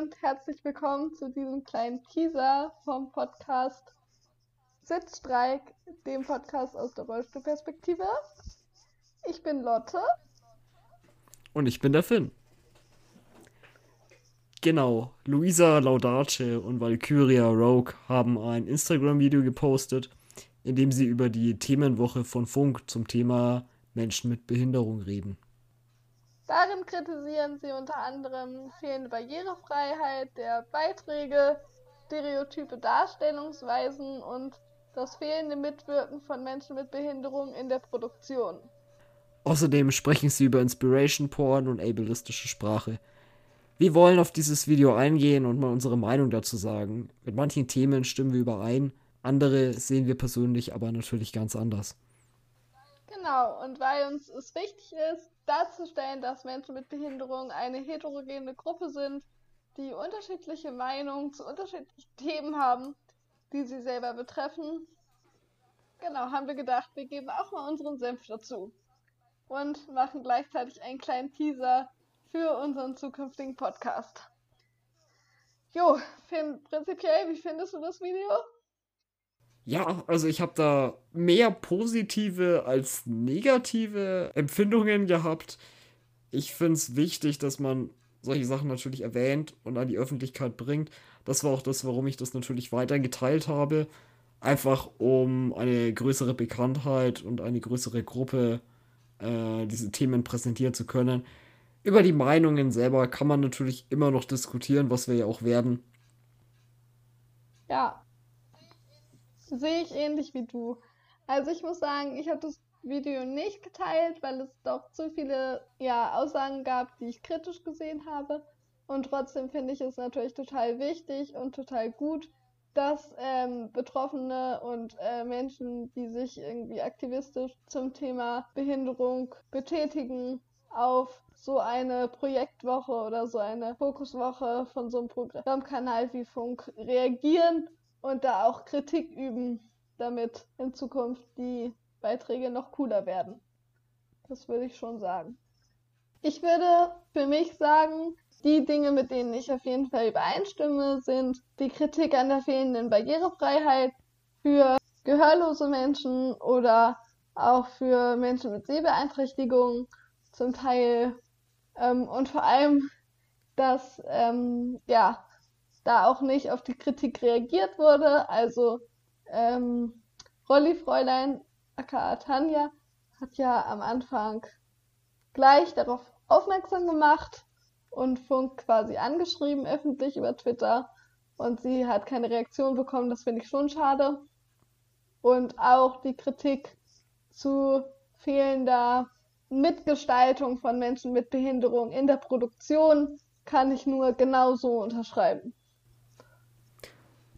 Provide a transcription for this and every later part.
Und herzlich willkommen zu diesem kleinen Teaser vom Podcast Sitzstreik, dem Podcast aus der Rollstuhlperspektive. Ich bin Lotte. Und ich bin der Finn. Genau, Luisa Laudace und Valkyria Rogue haben ein Instagram-Video gepostet, in dem sie über die Themenwoche von Funk zum Thema Menschen mit Behinderung reden. Darin kritisieren sie unter anderem fehlende Barrierefreiheit der Beiträge, stereotype Darstellungsweisen und das fehlende Mitwirken von Menschen mit Behinderung in der Produktion. Außerdem sprechen sie über Inspiration Porn und ableistische Sprache. Wir wollen auf dieses Video eingehen und mal unsere Meinung dazu sagen. Mit manchen Themen stimmen wir überein, andere sehen wir persönlich aber natürlich ganz anders. Genau, und weil uns es wichtig ist, darzustellen, dass Menschen mit Behinderung eine heterogene Gruppe sind, die unterschiedliche Meinungen zu unterschiedlichen Themen haben, die sie selber betreffen, genau, haben wir gedacht, wir geben auch mal unseren Senf dazu und machen gleichzeitig einen kleinen Teaser für unseren zukünftigen Podcast. Jo, prinzipiell, wie findest du das Video? Ja, also ich habe da mehr positive als negative Empfindungen gehabt. Ich finde es wichtig, dass man solche Sachen natürlich erwähnt und an die Öffentlichkeit bringt. Das war auch das, warum ich das natürlich weiter geteilt habe. Einfach um eine größere Bekanntheit und eine größere Gruppe äh, diese Themen präsentieren zu können. Über die Meinungen selber kann man natürlich immer noch diskutieren, was wir ja auch werden. Ja, sehe ich ähnlich wie du. Also ich muss sagen, ich habe das Video nicht geteilt, weil es doch zu viele ja, Aussagen gab, die ich kritisch gesehen habe. Und trotzdem finde ich es natürlich total wichtig und total gut, dass ähm, Betroffene und äh, Menschen, die sich irgendwie aktivistisch zum Thema Behinderung betätigen, auf so eine Projektwoche oder so eine Fokuswoche von so einem Programmkanal wie Funk reagieren und da auch Kritik üben, damit in Zukunft die Beiträge noch cooler werden. Das würde ich schon sagen. Ich würde für mich sagen, die Dinge, mit denen ich auf jeden Fall übereinstimme, sind die Kritik an der fehlenden Barrierefreiheit für gehörlose Menschen oder auch für Menschen mit Sehbeeinträchtigungen zum Teil ähm, und vor allem, dass ähm, ja da auch nicht auf die Kritik reagiert wurde. Also ähm, Rolli Fräulein, aka Tanja, hat ja am Anfang gleich darauf aufmerksam gemacht und Funk quasi angeschrieben, öffentlich über Twitter. Und sie hat keine Reaktion bekommen, das finde ich schon schade. Und auch die Kritik zu fehlender Mitgestaltung von Menschen mit Behinderung in der Produktion kann ich nur genauso unterschreiben.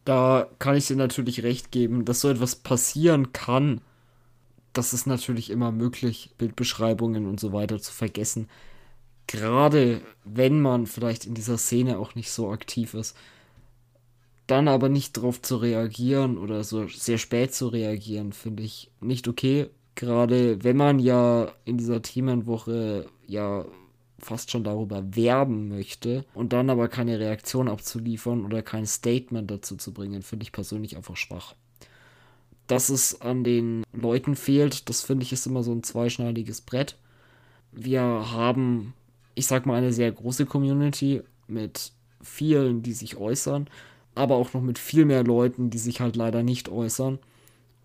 Da kann ich dir natürlich recht geben, dass so etwas passieren kann. Das ist natürlich immer möglich, Bildbeschreibungen und so weiter zu vergessen. Gerade wenn man vielleicht in dieser Szene auch nicht so aktiv ist. Dann aber nicht darauf zu reagieren oder so sehr spät zu reagieren, finde ich nicht okay gerade wenn man ja in dieser Themenwoche ja fast schon darüber werben möchte und dann aber keine Reaktion abzuliefern oder kein Statement dazu zu bringen, finde ich persönlich einfach schwach. Dass es an den Leuten fehlt, das finde ich ist immer so ein zweischneidiges Brett. Wir haben, ich sag mal, eine sehr große Community mit vielen, die sich äußern, aber auch noch mit viel mehr Leuten, die sich halt leider nicht äußern.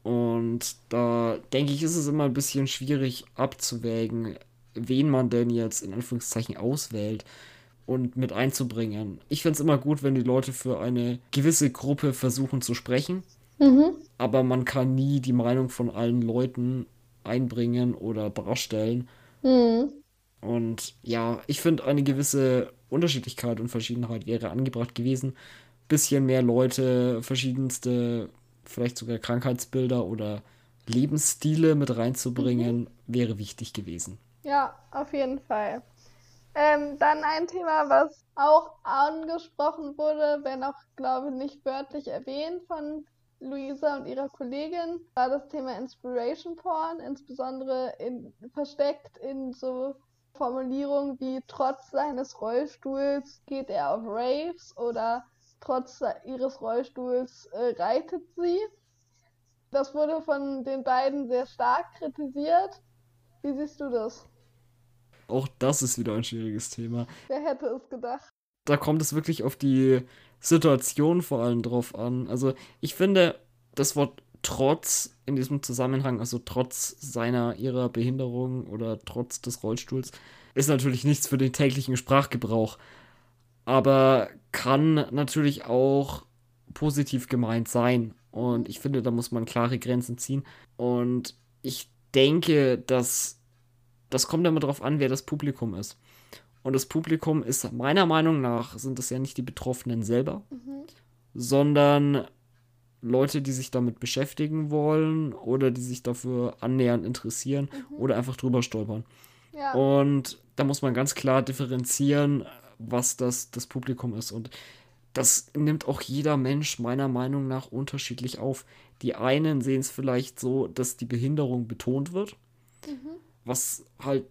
Und da denke ich, ist es immer ein bisschen schwierig abzuwägen, wen man denn jetzt in Anführungszeichen auswählt und mit einzubringen. Ich finde es immer gut, wenn die Leute für eine gewisse Gruppe versuchen zu sprechen. Mhm. Aber man kann nie die Meinung von allen Leuten einbringen oder darstellen. Mhm. Und ja, ich finde, eine gewisse Unterschiedlichkeit und Verschiedenheit wäre angebracht gewesen. Bisschen mehr Leute, verschiedenste vielleicht sogar Krankheitsbilder oder Lebensstile mit reinzubringen, mhm. wäre wichtig gewesen. Ja, auf jeden Fall. Ähm, dann ein Thema, was auch angesprochen wurde, wenn auch, glaube ich, nicht wörtlich erwähnt von Luisa und ihrer Kollegin, war das Thema Inspiration Porn, insbesondere in, versteckt in so Formulierungen wie trotz seines Rollstuhls geht er auf Raves oder trotz ihres Rollstuhls äh, reitet sie. Das wurde von den beiden sehr stark kritisiert. Wie siehst du das? Auch das ist wieder ein schwieriges Thema. Wer hätte es gedacht? Da kommt es wirklich auf die Situation vor allem drauf an. Also ich finde, das Wort trotz in diesem Zusammenhang, also trotz seiner, ihrer Behinderung oder trotz des Rollstuhls, ist natürlich nichts für den täglichen Sprachgebrauch. Aber kann natürlich auch positiv gemeint sein. Und ich finde, da muss man klare Grenzen ziehen. Und ich denke, dass das kommt immer darauf an, wer das Publikum ist. Und das Publikum ist meiner Meinung nach, sind das ja nicht die Betroffenen selber, mhm. sondern Leute, die sich damit beschäftigen wollen oder die sich dafür annähernd interessieren mhm. oder einfach drüber stolpern. Ja. Und da muss man ganz klar differenzieren, was das, das Publikum ist. Und das nimmt auch jeder Mensch meiner Meinung nach unterschiedlich auf. Die einen sehen es vielleicht so, dass die Behinderung betont wird, mhm. Was halt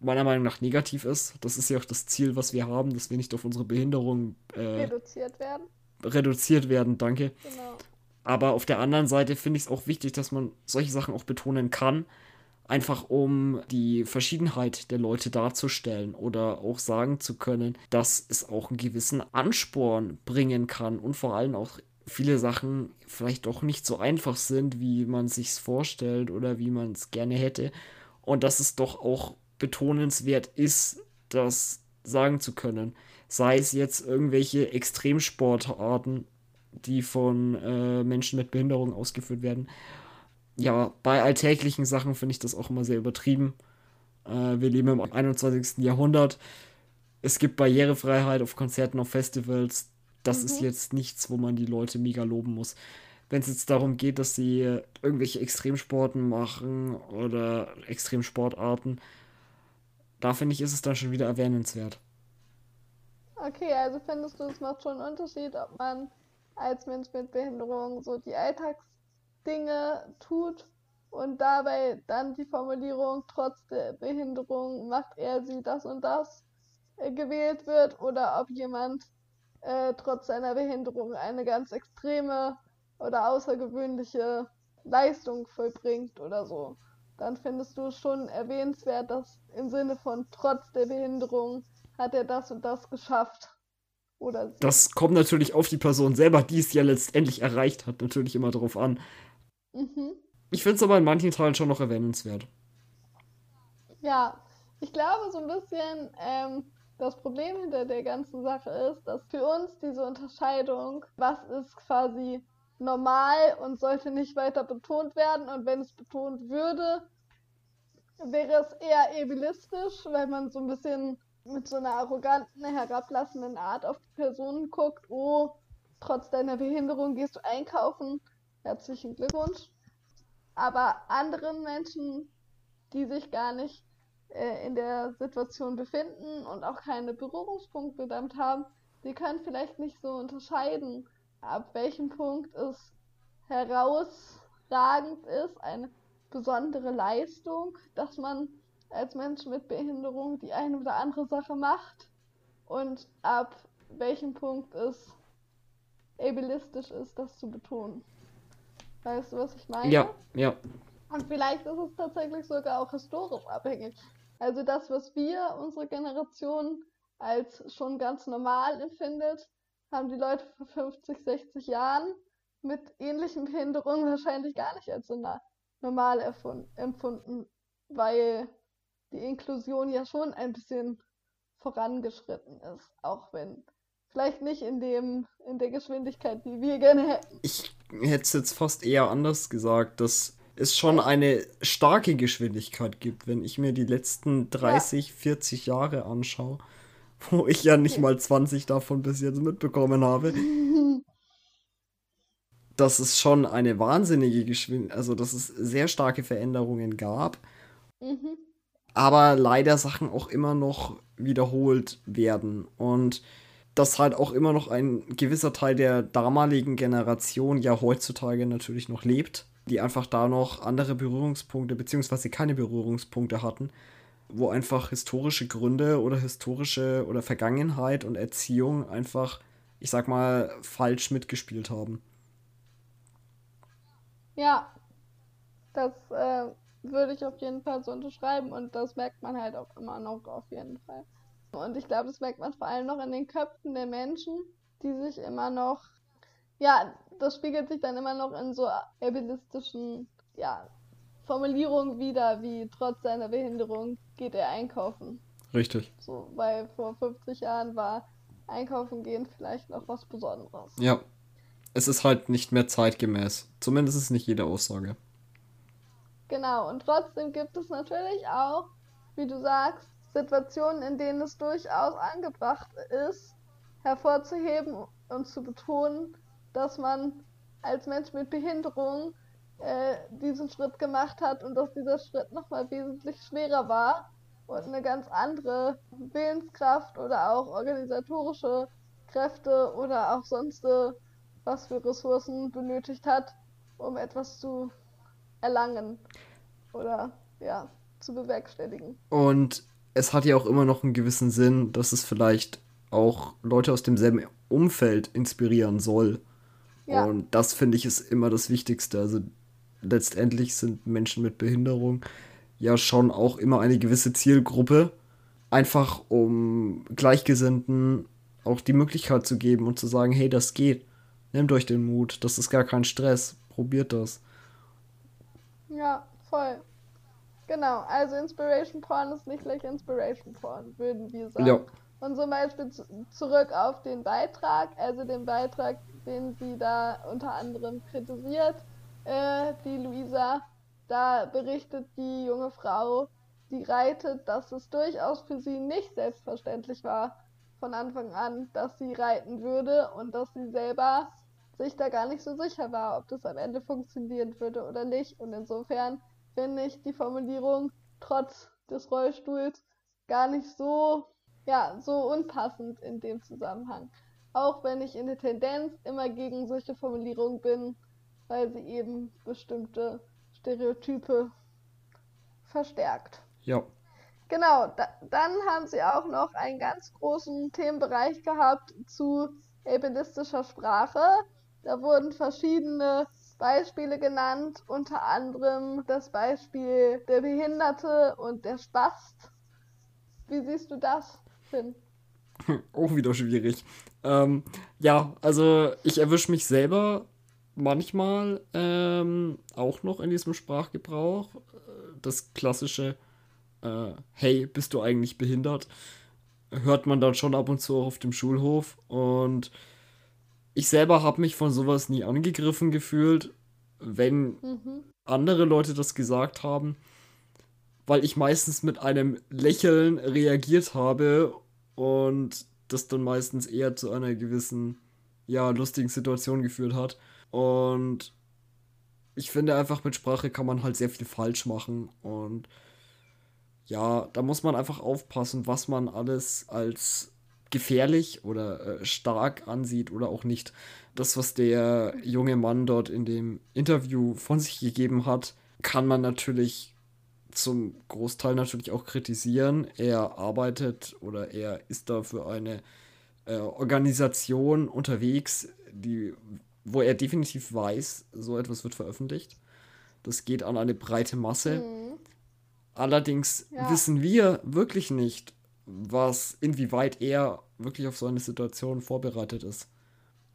meiner Meinung nach negativ ist. Das ist ja auch das Ziel, was wir haben, dass wir nicht auf unsere Behinderung äh, reduziert werden. Reduziert werden, danke. Genau. Aber auf der anderen Seite finde ich es auch wichtig, dass man solche Sachen auch betonen kann, einfach um die Verschiedenheit der Leute darzustellen oder auch sagen zu können, dass es auch einen gewissen Ansporn bringen kann und vor allem auch viele Sachen vielleicht doch nicht so einfach sind, wie man sich vorstellt oder wie man es gerne hätte und dass es doch auch betonenswert ist, das sagen zu können. Sei es jetzt irgendwelche Extremsportarten, die von äh, Menschen mit Behinderung ausgeführt werden ja, bei alltäglichen Sachen finde ich das auch immer sehr übertrieben. Äh, wir leben im 21. Jahrhundert. Es gibt Barrierefreiheit auf Konzerten, auf Festivals. Das mhm. ist jetzt nichts, wo man die Leute mega loben muss. Wenn es jetzt darum geht, dass sie irgendwelche Extremsporten machen oder Extremsportarten, da finde ich, ist es dann schon wieder erwähnenswert. Okay, also findest du, es macht schon einen Unterschied, ob man als Mensch mit Behinderung so die Alltags Dinge tut und dabei dann die Formulierung trotz der Behinderung macht er sie das und das äh, gewählt wird oder ob jemand äh, trotz seiner Behinderung eine ganz extreme oder außergewöhnliche Leistung vollbringt oder so. Dann findest du schon erwähnenswert, dass im Sinne von trotz der Behinderung hat er das und das geschafft. Oder das kommt natürlich auf die Person selber, die es ja letztendlich erreicht hat, natürlich immer darauf an. Mhm. Ich finde es aber in manchen Teilen schon noch erwähnenswert. Ja, ich glaube so ein bisschen, ähm, das Problem hinter der ganzen Sache ist, dass für uns diese Unterscheidung, was ist quasi normal und sollte nicht weiter betont werden. Und wenn es betont würde, wäre es eher ableistisch, weil man so ein bisschen mit so einer arroganten, herablassenden Art auf die Personen guckt, oh, trotz deiner Behinderung gehst du einkaufen. Herzlichen Glückwunsch. Aber anderen Menschen, die sich gar nicht äh, in der Situation befinden und auch keine Berührungspunkte damit haben, die können vielleicht nicht so unterscheiden, ab welchem Punkt es herausragend ist, eine besondere Leistung, dass man als Mensch mit Behinderung die eine oder andere Sache macht und ab welchem Punkt es ableistisch ist, das zu betonen. Weißt du, was ich meine? Ja, ja. Und vielleicht ist es tatsächlich sogar auch historisch abhängig. Also das, was wir, unsere Generation, als schon ganz normal empfindet, haben die Leute vor 50, 60 Jahren mit ähnlichen Behinderungen wahrscheinlich gar nicht als so normal empfunden, weil die Inklusion ja schon ein bisschen vorangeschritten ist, auch wenn Vielleicht nicht in dem, in der Geschwindigkeit, die wir gerne hätten. Ich hätte es jetzt fast eher anders gesagt, dass es schon eine starke Geschwindigkeit gibt, wenn ich mir die letzten 30, ja. 40 Jahre anschaue, wo ich ja nicht mal 20 davon bis jetzt mitbekommen habe. dass es schon eine wahnsinnige Geschwindigkeit, also dass es sehr starke Veränderungen gab. Mhm. Aber leider Sachen auch immer noch wiederholt werden. Und dass halt auch immer noch ein gewisser Teil der damaligen Generation ja heutzutage natürlich noch lebt, die einfach da noch andere Berührungspunkte beziehungsweise keine Berührungspunkte hatten. Wo einfach historische Gründe oder historische oder Vergangenheit und Erziehung einfach, ich sag mal, falsch mitgespielt haben. Ja, das äh, würde ich auf jeden Fall so unterschreiben und das merkt man halt auch immer noch auf jeden Fall. Und ich glaube, das merkt man vor allem noch in den Köpfen der Menschen, die sich immer noch, ja, das spiegelt sich dann immer noch in so ableistischen, ja, Formulierungen wieder, wie trotz seiner Behinderung geht er einkaufen. Richtig. So, weil vor 50 Jahren war einkaufen gehen vielleicht noch was Besonderes. Ja. Es ist halt nicht mehr zeitgemäß. Zumindest ist nicht jede Aussage. Genau, und trotzdem gibt es natürlich auch, wie du sagst, Situationen, in denen es durchaus angebracht ist, hervorzuheben und zu betonen, dass man als Mensch mit Behinderung äh, diesen Schritt gemacht hat und dass dieser Schritt nochmal wesentlich schwerer war und eine ganz andere Willenskraft oder auch organisatorische Kräfte oder auch sonst was für Ressourcen benötigt hat, um etwas zu erlangen oder ja, zu bewerkstelligen. Und es hat ja auch immer noch einen gewissen Sinn, dass es vielleicht auch Leute aus demselben Umfeld inspirieren soll. Ja. Und das finde ich ist immer das Wichtigste. Also letztendlich sind Menschen mit Behinderung ja schon auch immer eine gewisse Zielgruppe, einfach um Gleichgesinnten auch die Möglichkeit zu geben und zu sagen, hey, das geht. Nehmt euch den Mut, das ist gar kein Stress, probiert das. Ja, voll. Genau, also Inspiration Porn ist nicht gleich Inspiration Porn, würden wir sagen. Ja. Und zum Beispiel zurück auf den Beitrag, also den Beitrag, den sie da unter anderem kritisiert, äh, die Luisa, da berichtet die junge Frau, die reitet, dass es durchaus für sie nicht selbstverständlich war von Anfang an, dass sie reiten würde und dass sie selber sich da gar nicht so sicher war, ob das am Ende funktionieren würde oder nicht. Und insofern finde ich die Formulierung trotz des Rollstuhls gar nicht so, ja, so unpassend in dem Zusammenhang. Auch wenn ich in der Tendenz immer gegen solche Formulierungen bin, weil sie eben bestimmte Stereotype verstärkt. Ja. Genau, da, dann haben sie auch noch einen ganz großen Themenbereich gehabt zu ableistischer Sprache. Da wurden verschiedene Beispiele genannt, unter anderem das Beispiel der Behinderte und der Spast. Wie siehst du das, Finn? Auch wieder schwierig. Ähm, ja, also ich erwische mich selber manchmal ähm, auch noch in diesem Sprachgebrauch. Das klassische äh, Hey, bist du eigentlich behindert? Hört man dann schon ab und zu auch auf dem Schulhof. Und ich selber habe mich von sowas nie angegriffen gefühlt, wenn mhm. andere Leute das gesagt haben, weil ich meistens mit einem Lächeln reagiert habe und das dann meistens eher zu einer gewissen, ja, lustigen Situation geführt hat. Und ich finde einfach, mit Sprache kann man halt sehr viel falsch machen. Und ja, da muss man einfach aufpassen, was man alles als gefährlich oder äh, stark ansieht oder auch nicht. Das, was der junge Mann dort in dem Interview von sich gegeben hat, kann man natürlich zum Großteil natürlich auch kritisieren. Er arbeitet oder er ist da für eine äh, Organisation unterwegs, die wo er definitiv weiß, so etwas wird veröffentlicht. Das geht an eine breite Masse. Mhm. Allerdings ja. wissen wir wirklich nicht, was, inwieweit er wirklich auf so eine Situation vorbereitet ist.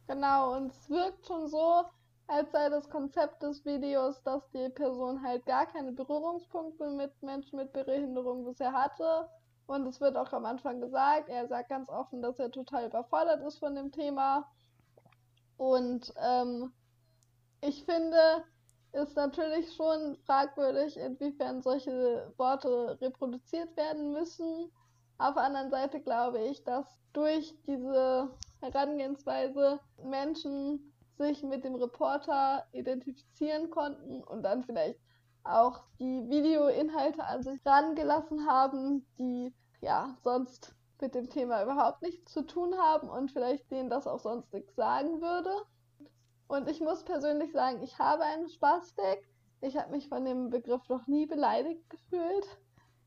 Genau, und es wirkt schon so, als sei das Konzept des Videos, dass die Person halt gar keine Berührungspunkte mit Menschen mit Behinderung bisher hatte. Und es wird auch am Anfang gesagt, er sagt ganz offen, dass er total überfordert ist von dem Thema und ähm, ich finde, ist natürlich schon fragwürdig, inwiefern solche Worte reproduziert werden müssen. Auf der anderen Seite glaube ich, dass durch diese Herangehensweise Menschen sich mit dem Reporter identifizieren konnten und dann vielleicht auch die Videoinhalte an sich rangelassen haben, die ja sonst mit dem Thema überhaupt nichts zu tun haben und vielleicht denen das auch sonst nichts sagen würde. Und ich muss persönlich sagen, ich habe einen Spastik. Ich habe mich von dem Begriff noch nie beleidigt gefühlt.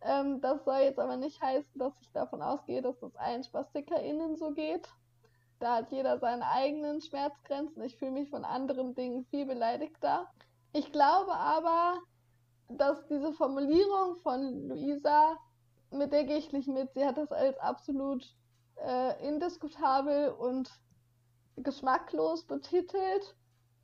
Ähm, das soll jetzt aber nicht heißen, dass ich davon ausgehe, dass das allen SpastikerInnen so geht. Da hat jeder seine eigenen Schmerzgrenzen. Ich fühle mich von anderen Dingen viel beleidigter. Ich glaube aber, dass diese Formulierung von Luisa, mit der gehe ich nicht mit. Sie hat das als absolut äh, indiskutabel und geschmacklos betitelt.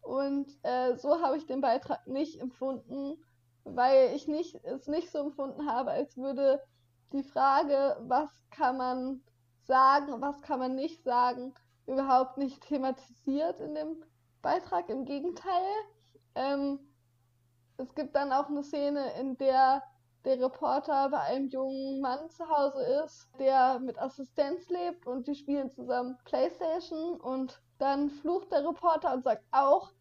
Und äh, so habe ich den Beitrag nicht empfunden, weil ich nicht, es nicht so empfunden habe, als würde die Frage, was kann man sagen, was kann man nicht sagen, überhaupt nicht thematisiert in dem Beitrag. Im Gegenteil. Ähm, es gibt dann auch eine Szene, in der der Reporter bei einem jungen Mann zu Hause ist, der mit Assistenz lebt und die spielen zusammen Playstation und dann flucht der Reporter und sagt auch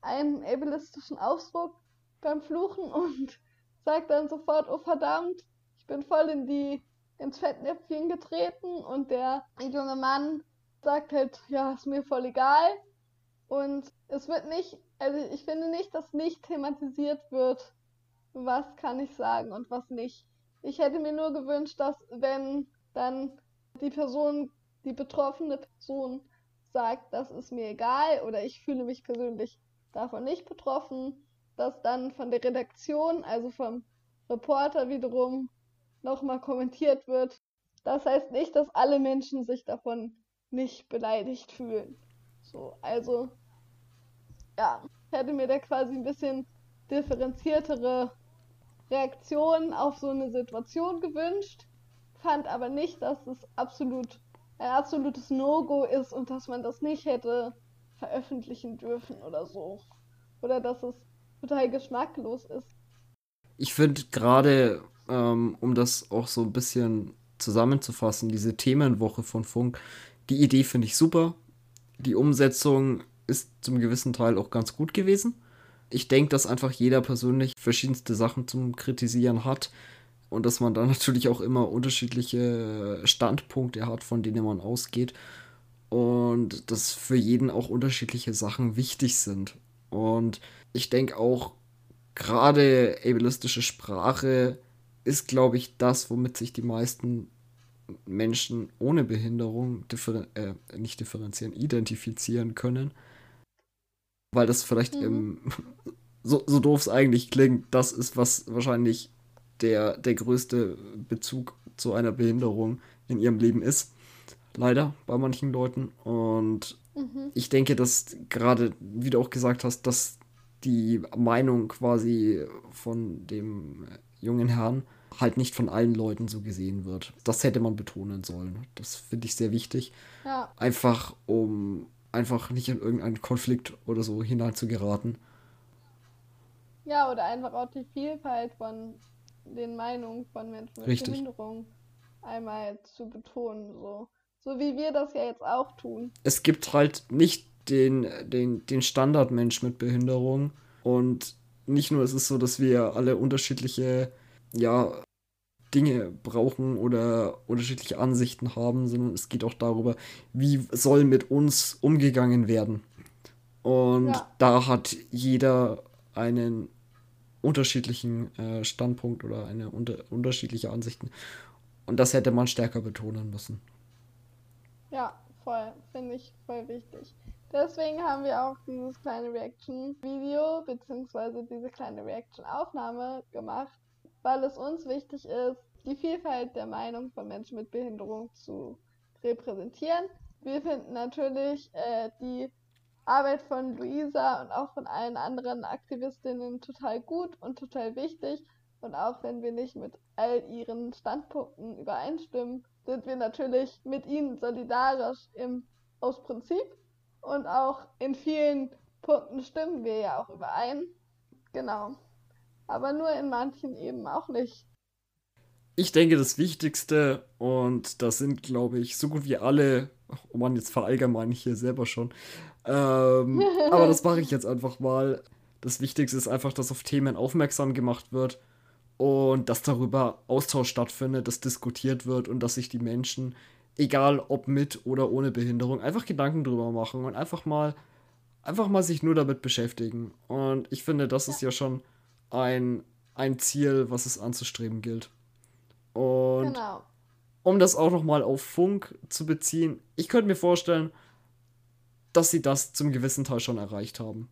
einen ableistischen Ausdruck beim Fluchen und sagt dann sofort, oh verdammt, ich bin voll in die ins Fettnäpfchen getreten und der junge Mann sagt halt, ja, ist mir voll egal. Und es wird nicht, also ich finde nicht, dass nicht thematisiert wird, was kann ich sagen und was nicht. Ich hätte mir nur gewünscht, dass wenn dann die Person, die betroffene Person sagt, das ist mir egal oder ich fühle mich persönlich davon nicht betroffen, dass dann von der Redaktion, also vom Reporter wiederum, nochmal kommentiert wird. Das heißt nicht, dass alle Menschen sich davon nicht beleidigt fühlen. So, also, ja, hätte mir da quasi ein bisschen differenziertere Reaktionen auf so eine Situation gewünscht, fand aber nicht, dass es absolut ein absolutes No-Go ist und dass man das nicht hätte veröffentlichen dürfen oder so. Oder dass es total geschmacklos ist. Ich finde gerade, ähm, um das auch so ein bisschen zusammenzufassen, diese Themenwoche von Funk, die Idee finde ich super. Die Umsetzung ist zum gewissen Teil auch ganz gut gewesen. Ich denke, dass einfach jeder persönlich verschiedenste Sachen zum Kritisieren hat und dass man dann natürlich auch immer unterschiedliche Standpunkte hat, von denen man ausgeht und dass für jeden auch unterschiedliche Sachen wichtig sind. Und ich denke auch, gerade ableistische Sprache ist, glaube ich, das, womit sich die meisten Menschen ohne Behinderung differ äh, nicht differenzieren, identifizieren können. Weil das vielleicht mhm. im, so, so doof es eigentlich klingt, das ist, was wahrscheinlich der, der größte Bezug zu einer Behinderung in ihrem Leben ist leider bei manchen Leuten. Und mhm. ich denke, dass gerade, wie du auch gesagt hast, dass die Meinung quasi von dem jungen Herrn halt nicht von allen Leuten so gesehen wird. Das hätte man betonen sollen. Das finde ich sehr wichtig. Ja. Einfach, um einfach nicht in irgendeinen Konflikt oder so hinein zu geraten. Ja, oder einfach auch die Vielfalt von den Meinungen von Menschen mit Richtig. Behinderung einmal zu betonen. So. So wie wir das ja jetzt auch tun. Es gibt halt nicht den, den, den Standardmensch mit Behinderung. Und nicht nur ist es so, dass wir alle unterschiedliche, ja, Dinge brauchen oder unterschiedliche Ansichten haben, sondern es geht auch darüber, wie soll mit uns umgegangen werden. Und ja. da hat jeder einen unterschiedlichen äh, Standpunkt oder eine unter unterschiedliche Ansichten. Und das hätte man stärker betonen müssen. Ja, voll. Finde ich voll wichtig. Deswegen haben wir auch dieses kleine Reaction-Video beziehungsweise diese kleine Reaction-Aufnahme gemacht, weil es uns wichtig ist, die Vielfalt der Meinung von Menschen mit Behinderung zu repräsentieren. Wir finden natürlich äh, die Arbeit von Luisa und auch von allen anderen Aktivistinnen total gut und total wichtig. Und auch wenn wir nicht mit all ihren Standpunkten übereinstimmen, sind wir natürlich mit ihnen solidarisch im, aus Prinzip und auch in vielen Punkten stimmen wir ja auch überein. Genau. Aber nur in manchen eben auch nicht. Ich denke, das Wichtigste, und das sind, glaube ich, so gut wie alle, oh man, jetzt verallgemeine ich hier selber schon, ähm, aber das mache ich jetzt einfach mal. Das Wichtigste ist einfach, dass auf Themen aufmerksam gemacht wird und dass darüber Austausch stattfindet, dass diskutiert wird und dass sich die Menschen, egal ob mit oder ohne Behinderung, einfach Gedanken drüber machen und einfach mal, einfach mal sich nur damit beschäftigen. Und ich finde, das ist ja schon ein, ein Ziel, was es anzustreben gilt. Und Genau. um das auch nochmal auf Funk zu beziehen, ich könnte mir vorstellen, dass sie das zum gewissen Teil schon erreicht haben.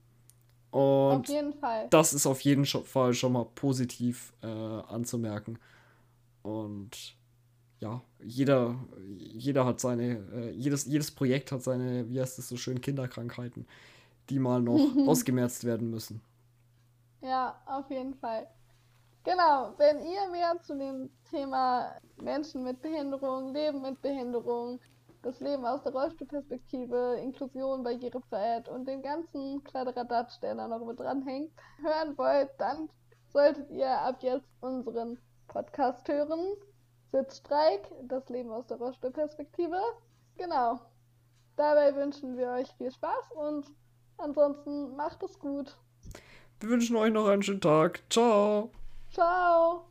Auf Und jeden Fall. das ist auf jeden Fall schon mal positiv äh, anzumerken. Und ja, jeder, jeder hat seine, äh, jedes, jedes Projekt hat seine, wie heißt es so schön, Kinderkrankheiten, die mal noch ausgemerzt werden müssen. Ja, auf jeden Fall. Genau, wenn ihr mehr zu dem Thema Menschen mit Behinderung, Leben mit Behinderung, das Leben aus der Rollstuhlperspektive, Inklusion, Barrierefreiheit und den ganzen Kladderadatsch, der da noch mit dranhängt, hören wollt, dann solltet ihr ab jetzt unseren Podcast hören. Sitzstreik, das Leben aus der Rollstuhlperspektive. Genau. Dabei wünschen wir euch viel Spaß und ansonsten macht es gut. Wir wünschen euch noch einen schönen Tag. Ciao. Ciao!